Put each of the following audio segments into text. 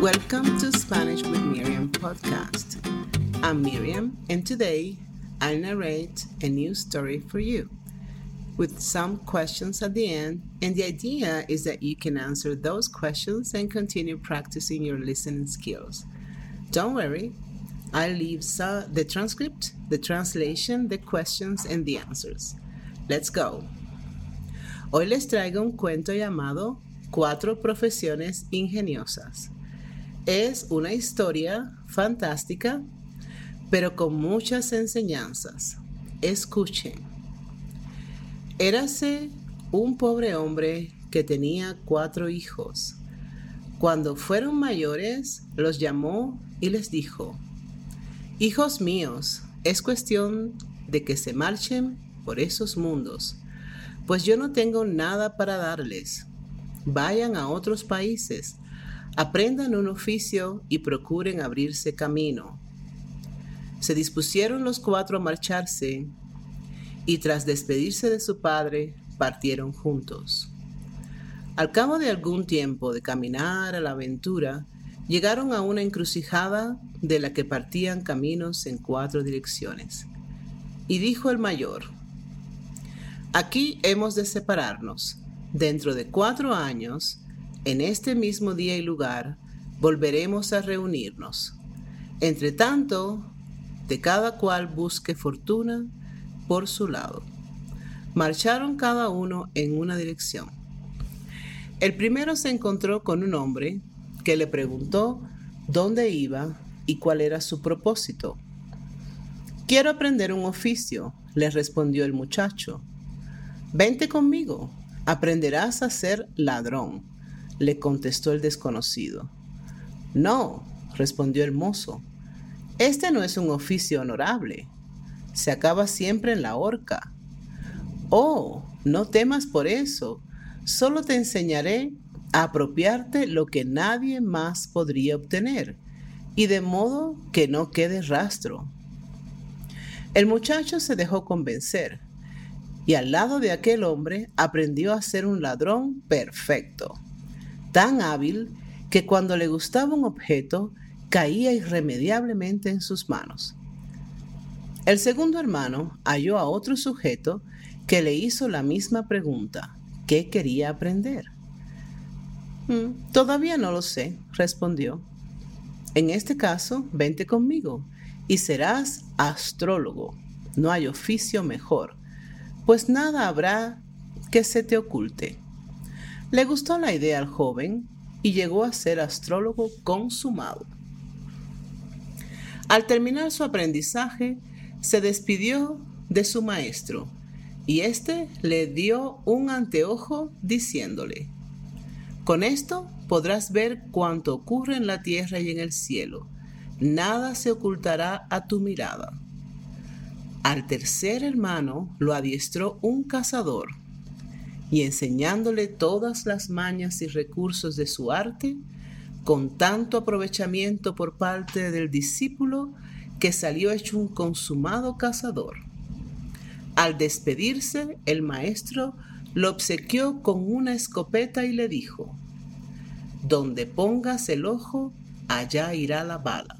Welcome to Spanish with Miriam podcast. I'm Miriam, and today I narrate a new story for you with some questions at the end. And the idea is that you can answer those questions and continue practicing your listening skills. Don't worry, I'll leave the transcript, the translation, the questions, and the answers. Let's go. Hoy les traigo un cuento llamado Cuatro profesiones ingeniosas. Es una historia fantástica, pero con muchas enseñanzas. Escuchen. Érase un pobre hombre que tenía cuatro hijos. Cuando fueron mayores, los llamó y les dijo, Hijos míos, es cuestión de que se marchen por esos mundos, pues yo no tengo nada para darles. Vayan a otros países aprendan un oficio y procuren abrirse camino. Se dispusieron los cuatro a marcharse y tras despedirse de su padre partieron juntos. Al cabo de algún tiempo de caminar a la aventura, llegaron a una encrucijada de la que partían caminos en cuatro direcciones. Y dijo el mayor, Aquí hemos de separarnos. Dentro de cuatro años en este mismo día y lugar volveremos a reunirnos. Entre tanto, de cada cual busque fortuna por su lado. Marcharon cada uno en una dirección. El primero se encontró con un hombre que le preguntó dónde iba y cuál era su propósito. Quiero aprender un oficio, le respondió el muchacho. Vente conmigo, aprenderás a ser ladrón le contestó el desconocido. No, respondió el mozo, este no es un oficio honorable. Se acaba siempre en la horca. Oh, no temas por eso. Solo te enseñaré a apropiarte lo que nadie más podría obtener, y de modo que no quede rastro. El muchacho se dejó convencer, y al lado de aquel hombre aprendió a ser un ladrón perfecto tan hábil que cuando le gustaba un objeto caía irremediablemente en sus manos. El segundo hermano halló a otro sujeto que le hizo la misma pregunta, ¿qué quería aprender? Mm, todavía no lo sé, respondió. En este caso, vente conmigo y serás astrólogo. No hay oficio mejor, pues nada habrá que se te oculte. Le gustó la idea al joven y llegó a ser astrólogo consumado. Al terminar su aprendizaje, se despidió de su maestro y éste le dio un anteojo diciéndole, con esto podrás ver cuanto ocurre en la tierra y en el cielo. Nada se ocultará a tu mirada. Al tercer hermano lo adiestró un cazador y enseñándole todas las mañas y recursos de su arte, con tanto aprovechamiento por parte del discípulo que salió hecho un consumado cazador. Al despedirse, el maestro lo obsequió con una escopeta y le dijo, Donde pongas el ojo, allá irá la bala.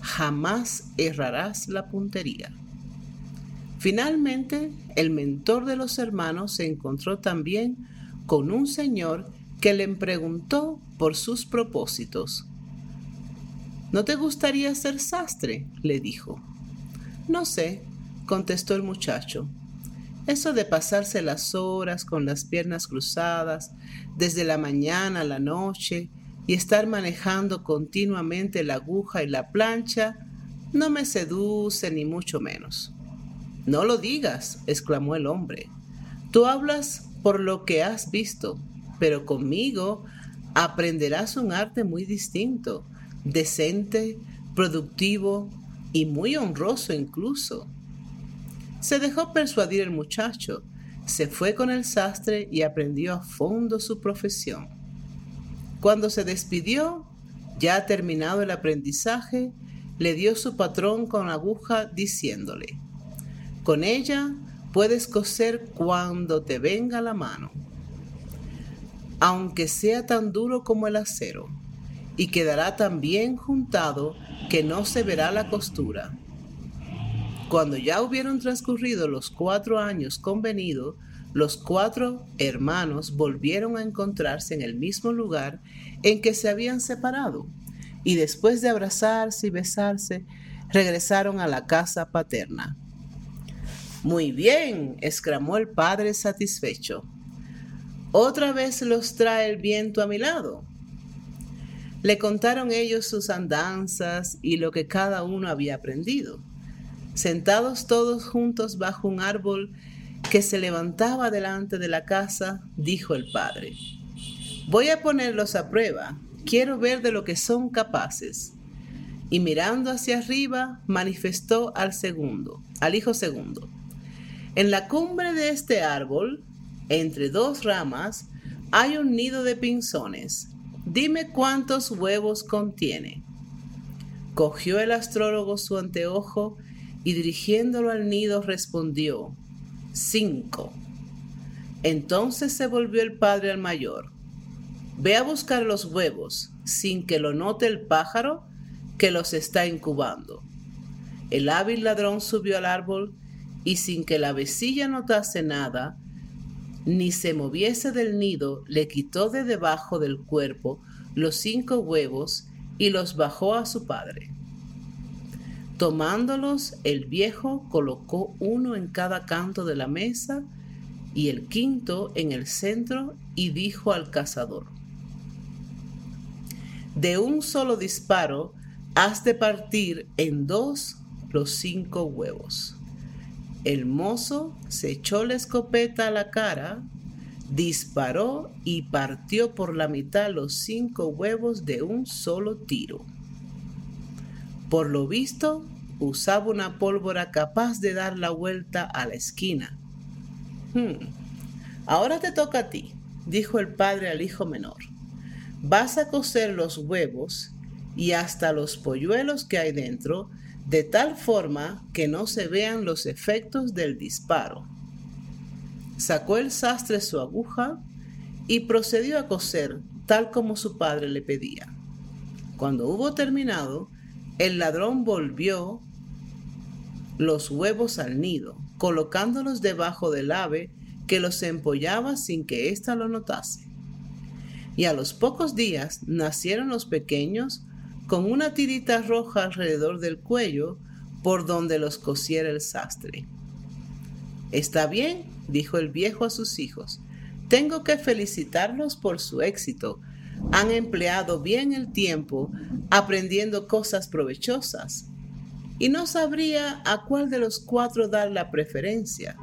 Jamás errarás la puntería. Finalmente, el mentor de los hermanos se encontró también con un señor que le preguntó por sus propósitos. ¿No te gustaría ser sastre? le dijo. No sé, contestó el muchacho. Eso de pasarse las horas con las piernas cruzadas, desde la mañana a la noche, y estar manejando continuamente la aguja y la plancha, no me seduce ni mucho menos. No lo digas, exclamó el hombre. Tú hablas por lo que has visto, pero conmigo aprenderás un arte muy distinto, decente, productivo y muy honroso incluso. Se dejó persuadir el muchacho, se fue con el sastre y aprendió a fondo su profesión. Cuando se despidió, ya terminado el aprendizaje, le dio su patrón con aguja diciéndole, con ella puedes coser cuando te venga la mano, aunque sea tan duro como el acero, y quedará tan bien juntado que no se verá la costura. Cuando ya hubieron transcurrido los cuatro años convenidos, los cuatro hermanos volvieron a encontrarse en el mismo lugar en que se habían separado, y después de abrazarse y besarse, regresaron a la casa paterna. Muy bien, exclamó el padre satisfecho. Otra vez los trae el viento a mi lado. Le contaron ellos sus andanzas y lo que cada uno había aprendido. Sentados todos juntos bajo un árbol que se levantaba delante de la casa, dijo el padre, voy a ponerlos a prueba, quiero ver de lo que son capaces. Y mirando hacia arriba, manifestó al segundo, al hijo segundo. En la cumbre de este árbol, entre dos ramas, hay un nido de pinzones Dime cuántos huevos contiene. Cogió el astrólogo su anteojo y dirigiéndolo al nido respondió, cinco. Entonces se volvió el padre al mayor. Ve a buscar los huevos sin que lo note el pájaro que los está incubando. El hábil ladrón subió al árbol y sin que la vecilla notase nada, ni se moviese del nido, le quitó de debajo del cuerpo los cinco huevos y los bajó a su padre. Tomándolos, el viejo colocó uno en cada canto de la mesa y el quinto en el centro y dijo al cazador, de un solo disparo has de partir en dos los cinco huevos. El mozo se echó la escopeta a la cara, disparó y partió por la mitad los cinco huevos de un solo tiro. Por lo visto, usaba una pólvora capaz de dar la vuelta a la esquina. Hmm, ahora te toca a ti, dijo el padre al hijo menor. Vas a cocer los huevos y hasta los polluelos que hay dentro de tal forma que no se vean los efectos del disparo. Sacó el sastre su aguja y procedió a coser tal como su padre le pedía. Cuando hubo terminado, el ladrón volvió los huevos al nido, colocándolos debajo del ave que los empollaba sin que ésta lo notase. Y a los pocos días nacieron los pequeños con una tirita roja alrededor del cuello por donde los cosiera el sastre. Está bien, dijo el viejo a sus hijos. Tengo que felicitarlos por su éxito. Han empleado bien el tiempo aprendiendo cosas provechosas. Y no sabría a cuál de los cuatro dar la preferencia.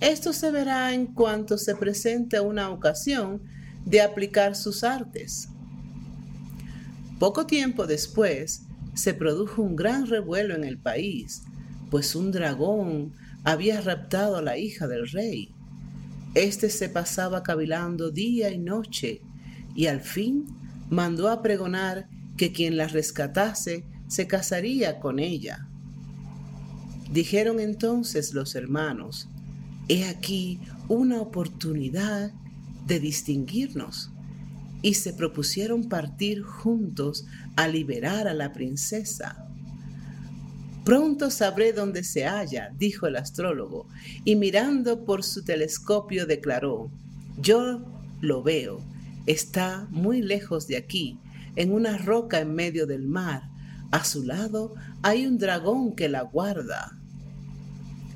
Esto se verá en cuanto se presente una ocasión de aplicar sus artes. Poco tiempo después se produjo un gran revuelo en el país, pues un dragón había raptado a la hija del rey. Este se pasaba cavilando día y noche y al fin mandó a pregonar que quien la rescatase se casaría con ella. Dijeron entonces los hermanos, he aquí una oportunidad de distinguirnos y se propusieron partir juntos a liberar a la princesa. Pronto sabré dónde se halla, dijo el astrólogo, y mirando por su telescopio declaró, yo lo veo, está muy lejos de aquí, en una roca en medio del mar. A su lado hay un dragón que la guarda.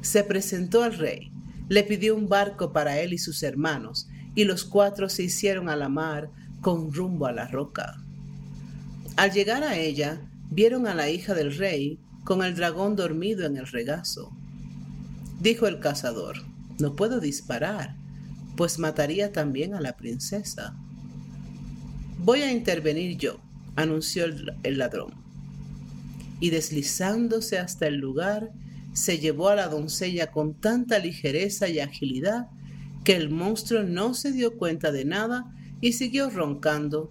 Se presentó al rey, le pidió un barco para él y sus hermanos, y los cuatro se hicieron a la mar con rumbo a la roca. Al llegar a ella, vieron a la hija del rey con el dragón dormido en el regazo. Dijo el cazador, no puedo disparar, pues mataría también a la princesa. Voy a intervenir yo, anunció el, el ladrón. Y deslizándose hasta el lugar, se llevó a la doncella con tanta ligereza y agilidad que el monstruo no se dio cuenta de nada y siguió roncando.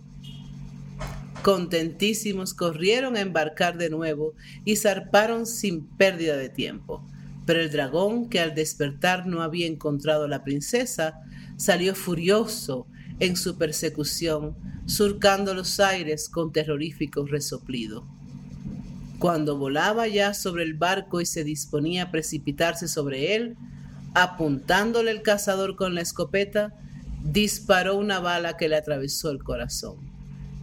Contentísimos corrieron a embarcar de nuevo y zarparon sin pérdida de tiempo. Pero el dragón, que al despertar no había encontrado a la princesa, salió furioso en su persecución, surcando los aires con terrorífico resoplido. Cuando volaba ya sobre el barco y se disponía a precipitarse sobre él, apuntándole el cazador con la escopeta, disparó una bala que le atravesó el corazón.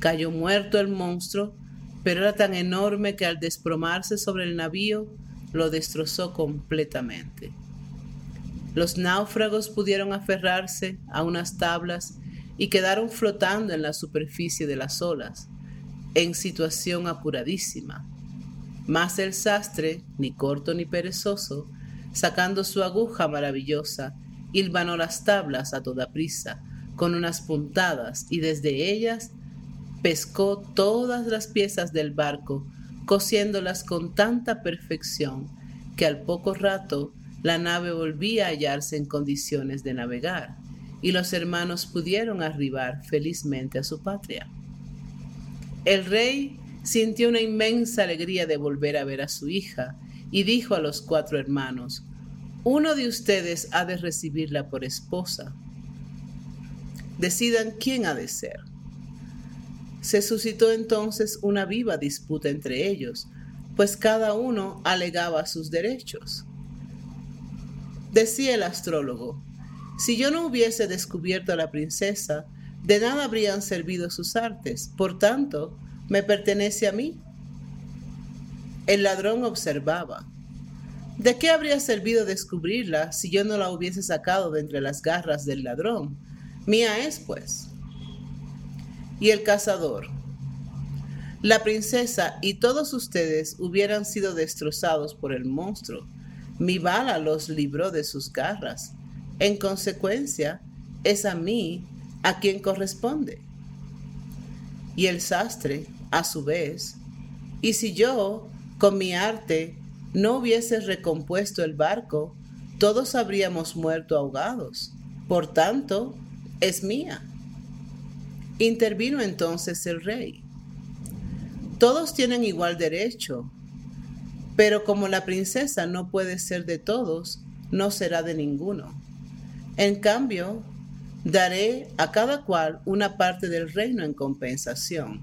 Cayó muerto el monstruo, pero era tan enorme que al desplomarse sobre el navío lo destrozó completamente. Los náufragos pudieron aferrarse a unas tablas y quedaron flotando en la superficie de las olas, en situación apuradísima. Mas el sastre, ni corto ni perezoso, sacando su aguja maravillosa, hilvanó las tablas a toda prisa, con unas puntadas, y desde ellas pescó todas las piezas del barco, cosiéndolas con tanta perfección que al poco rato la nave volvía a hallarse en condiciones de navegar, y los hermanos pudieron arribar felizmente a su patria. El rey sintió una inmensa alegría de volver a ver a su hija y dijo a los cuatro hermanos, uno de ustedes ha de recibirla por esposa. Decidan quién ha de ser. Se suscitó entonces una viva disputa entre ellos, pues cada uno alegaba sus derechos. Decía el astrólogo, si yo no hubiese descubierto a la princesa, de nada habrían servido sus artes, por tanto, me pertenece a mí. El ladrón observaba. ¿De qué habría servido descubrirla si yo no la hubiese sacado de entre las garras del ladrón? Mía es, pues. Y el cazador. La princesa y todos ustedes hubieran sido destrozados por el monstruo. Mi bala los libró de sus garras. En consecuencia, es a mí a quien corresponde. Y el sastre, a su vez, y si yo, con mi arte, no hubiese recompuesto el barco, todos habríamos muerto ahogados. Por tanto, es mía. Intervino entonces el rey. Todos tienen igual derecho, pero como la princesa no puede ser de todos, no será de ninguno. En cambio, daré a cada cual una parte del reino en compensación.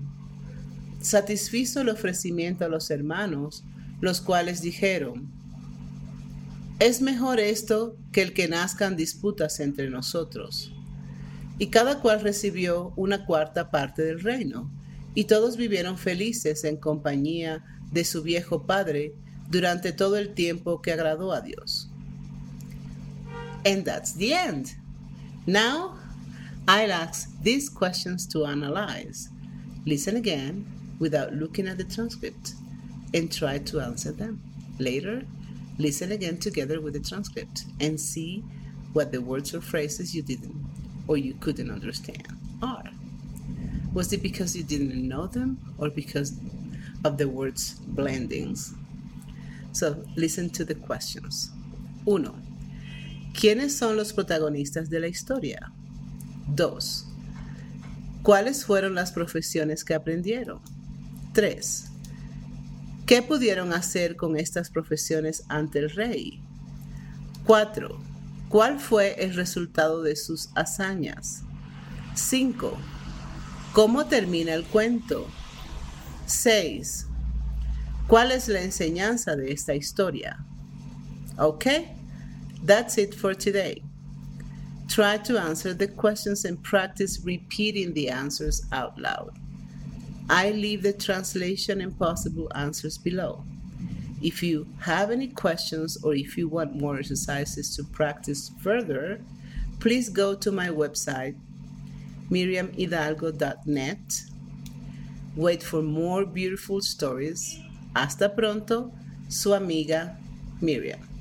Satisfizo el ofrecimiento a los hermanos, los cuales dijeron, es mejor esto que el que nazcan disputas entre nosotros. Y cada cual recibió una cuarta parte del reino, y todos vivieron felices en compañía de su viejo padre durante todo el tiempo que agradó a Dios. And that's the end. Now, I'll ask these questions to analyze. Listen again without looking at the transcript and try to answer them. Later, listen again together with the transcript and see what the words or phrases you didn't or you couldn't understand are. Was it because you didn't know them or because of the words blendings? So, listen to the questions. Uno. ¿Quiénes son los protagonistas de la historia? Dos. ¿Cuáles fueron las profesiones que aprendieron? 3. ¿Qué pudieron hacer con estas profesiones ante el rey? 4. ¿Cuál fue el resultado de sus hazañas? 5. ¿Cómo termina el cuento? 6. ¿Cuál es la enseñanza de esta historia? Okay? That's it for today. Try to answer the questions and practice repeating the answers out loud. I leave the translation and possible answers below. If you have any questions or if you want more exercises to practice further, please go to my website, miriamhidalgo.net. Wait for more beautiful stories. Hasta pronto, su amiga Miriam.